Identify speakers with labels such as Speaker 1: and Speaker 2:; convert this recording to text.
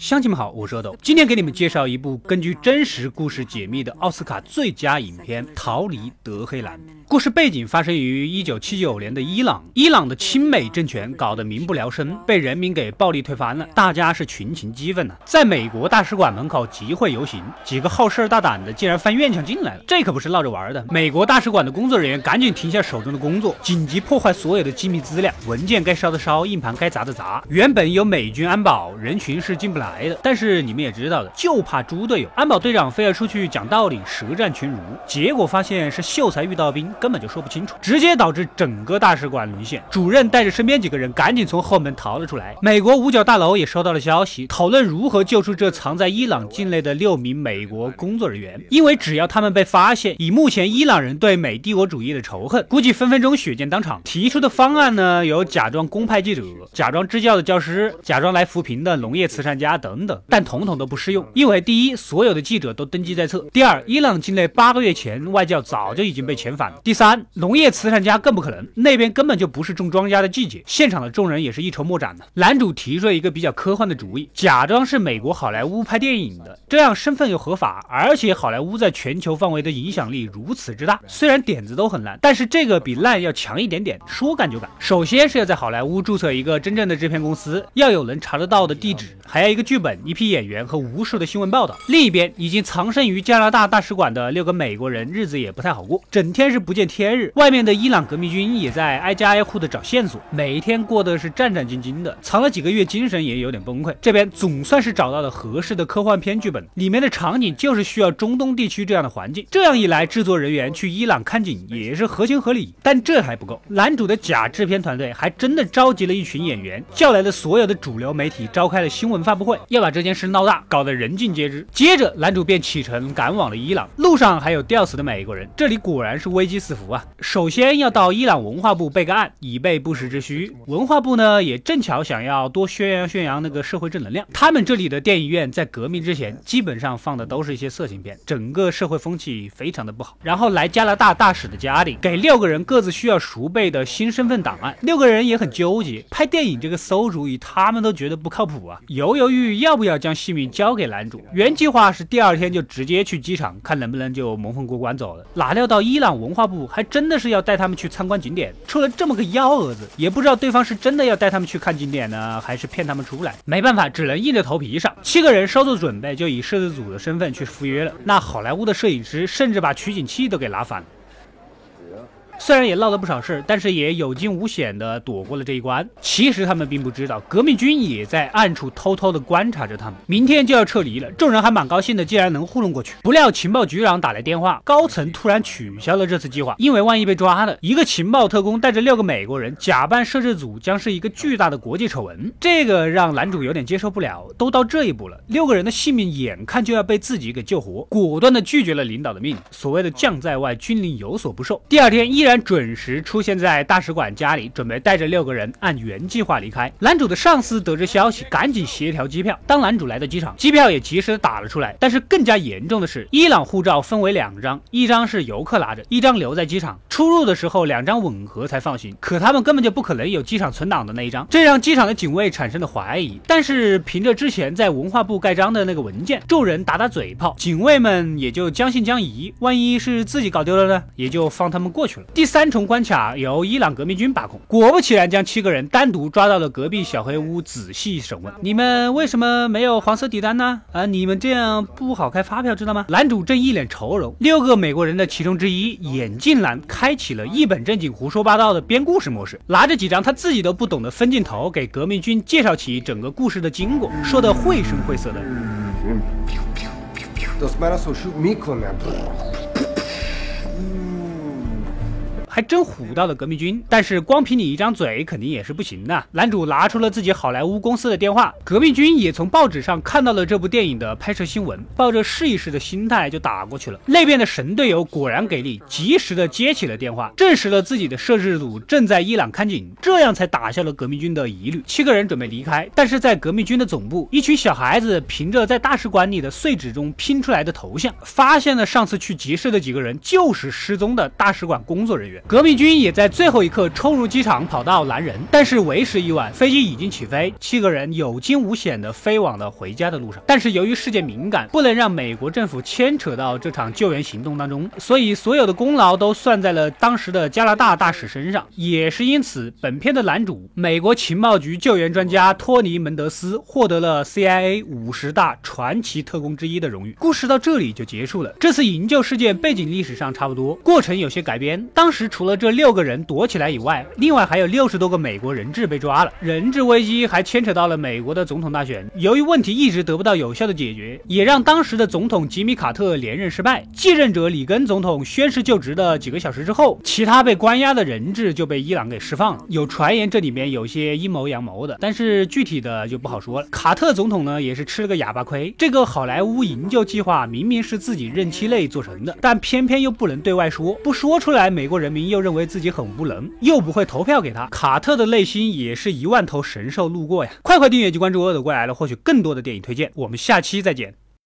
Speaker 1: 乡亲们好，我是阿斗，今天给你们介绍一部根据真实故事解密的奥斯卡最佳影片《逃离德黑兰》。故事背景发生于一九七九年的伊朗，伊朗的亲美政权搞得民不聊生，被人民给暴力推翻了，大家是群情激愤呐，在美国大使馆门口集会游行，几个好事大胆的竟然翻院墙进来了，这可不是闹着玩的。美国大使馆的工作人员赶紧停下手中的工作，紧急破坏所有的机密资料，文件该烧的烧，硬盘该砸的砸。原本有美军安保，人群是进不来来的，但是你们也知道的，就怕猪队友，安保队长非要出去讲道理，舌战群儒，结果发现是秀才遇到兵。根本就说不清楚，直接导致整个大使馆沦陷。主任带着身边几个人赶紧从后门逃了出来。美国五角大楼也收到了消息，讨论如何救出这藏在伊朗境内的？六名美国工作人员。因为只要他们被发现，以目前伊朗人对美帝国主义的？仇恨，估计分分钟血溅当场。提出的？方案呢，有假装公派记者、假装支教的？教师、假装来扶贫的？农业慈善家等等，但统统都不适用。因为第一，所有的记者都登记在册；第二，伊朗境内八个月前外教早就已经被遣返了；第三。农业慈善家更不可能，那边根本就不是种庄稼的季节。现场的众人也是一筹莫展的。男主提出了一个比较科幻的主意，假装是美国好莱坞拍电影的，这样身份又合法，而且好莱坞在全球范围的影响力如此之大。虽然点子都很烂，但是这个比烂要强一点点。说干就干，首先是要在好莱坞注册一个真正的制片公司，要有能查得到的地址，还要一个剧本、一批演员和无数的新闻报道。另一边，已经藏身于加拿大大使馆的六个美国人，日子也不太好过，整天是不见天。日，外面的伊朗革命军也在挨家挨户的找线索，每一天过得是战战兢兢的，藏了几个月，精神也有点崩溃。这边总算是找到了合适的科幻片剧本，里面的场景就是需要中东地区这样的环境。这样一来，制作人员去伊朗看景也是合情合理。但这还不够，男主的假制片团队还真的召集了一群演员，叫来了所有的主流媒体，召开了新闻发布会，要把这件事闹大，搞得人尽皆知。接着，男主便启程赶往了伊朗，路上还有吊死的美国人，这里果然是危机四伏啊！首先要到伊朗文化部备个案，以备不时之需。文化部呢，也正巧想要多宣扬宣扬那个社会正能量。他们这里的电影院在革命之前，基本上放的都是一些色情片，整个社会风气非常的不好。然后来加拿大大使的家里，给六个人各自需要熟背的新身份档案。六个人也很纠结，拍电影这个馊主意，他们都觉得不靠谱啊，犹犹豫要不要将性命交给男主。原计划是第二天就直接去机场，看能不能就蒙混过关走了。哪料到伊朗文化部还。真的是要带他们去参观景点，出了这么个幺蛾子，也不知道对方是真的要带他们去看景点呢，还是骗他们出来。没办法，只能硬着头皮上。七个人稍作准备，就以摄制组的身份去赴约了。那好莱坞的摄影师甚至把取景器都给拿反了。虽然也闹了不少事，但是也有惊无险的躲过了这一关。其实他们并不知道，革命军也在暗处偷偷的观察着他们。明天就要撤离了，众人还蛮高兴的，竟然能糊弄过去。不料情报局长打来电话，高层突然取消了这次计划，因为万一被抓了，一个情报特工带着六个美国人假扮摄制组，将是一个巨大的国际丑闻。这个让男主有点接受不了。都到这一步了，六个人的性命眼看就要被自己给救活，果断的拒绝了领导的命令。所谓的将在外，军令有所不受。第二天一。依然准时出现在大使馆家里，准备带着六个人按原计划离开。男主的上司得知消息，赶紧协调机票。当男主来到机场，机票也及时打了出来。但是更加严重的是，伊朗护照分为两张，一张是游客拿着，一张留在机场。出入的时候两张吻合才放行。可他们根本就不可能有机场存档的那一张，这让机场的警卫产生了怀疑。但是凭着之前在文化部盖章的那个文件，众人打打嘴炮，警卫们也就将信将疑。万一是自己搞丢了呢？也就放他们过去了。第三重关卡由伊朗革命军把控，果不其然，将七个人单独抓到了隔壁小黑屋，仔细审问。你们为什么没有黄色底单呢？啊，你们这样不好开发票，知道吗？男主正一脸愁容，六个美国人的其中之一眼镜男开启了一本正经胡说八道的编故事模式，拿着几张他自己都不懂的分镜头，给革命军介绍起整个故事的经过，说的绘声绘色的。还真唬到了革命军，但是光凭你一张嘴肯定也是不行的。男主拿出了自己好莱坞公司的电话，革命军也从报纸上看到了这部电影的拍摄新闻，抱着试一试的心态就打过去了。那边的神队友果然给力，及时的接起了电话，证实了自己的摄制组正在伊朗看景，这样才打消了革命军的疑虑。七个人准备离开，但是在革命军的总部，一群小孩子凭着在大使馆里的碎纸中拼出来的头像，发现了上次去集市的几个人就是失踪的大使馆工作人员。革命军也在最后一刻冲入机场，跑到拦人，但是为时已晚，飞机已经起飞，七个人有惊无险的飞往了回家的路上。但是由于事件敏感，不能让美国政府牵扯到这场救援行动当中，所以所有的功劳都算在了当时的加拿大大使身上。也是因此，本片的男主美国情报局救援专家托尼·门德斯获得了 CIA 五十大传奇特工之一的荣誉。故事到这里就结束了。这次营救事件背景历史上差不多，过程有些改编。当时除了这六个人躲起来以外，另外还有六十多个美国人质被抓了。人质危机还牵扯到了美国的总统大选，由于问题一直得不到有效的解决，也让当时的总统吉米·卡特连任失败。继任者里根总统宣誓就职的几个小时之后，其他被关押的人质就被伊朗给释放了。有传言这里面有些阴谋阳谋的，但是具体的就不好说了。卡特总统呢也是吃了个哑巴亏，这个好莱坞营救计划明明是自己任期内做成的，但偏偏又不能对外说，不说出来，美国人民又认为自己很无能，又不会投票给他。卡特的内心也是一万头神兽路过呀！快快订阅及关注《恶的归来了》，获取更多的电影推荐。我们下期再见。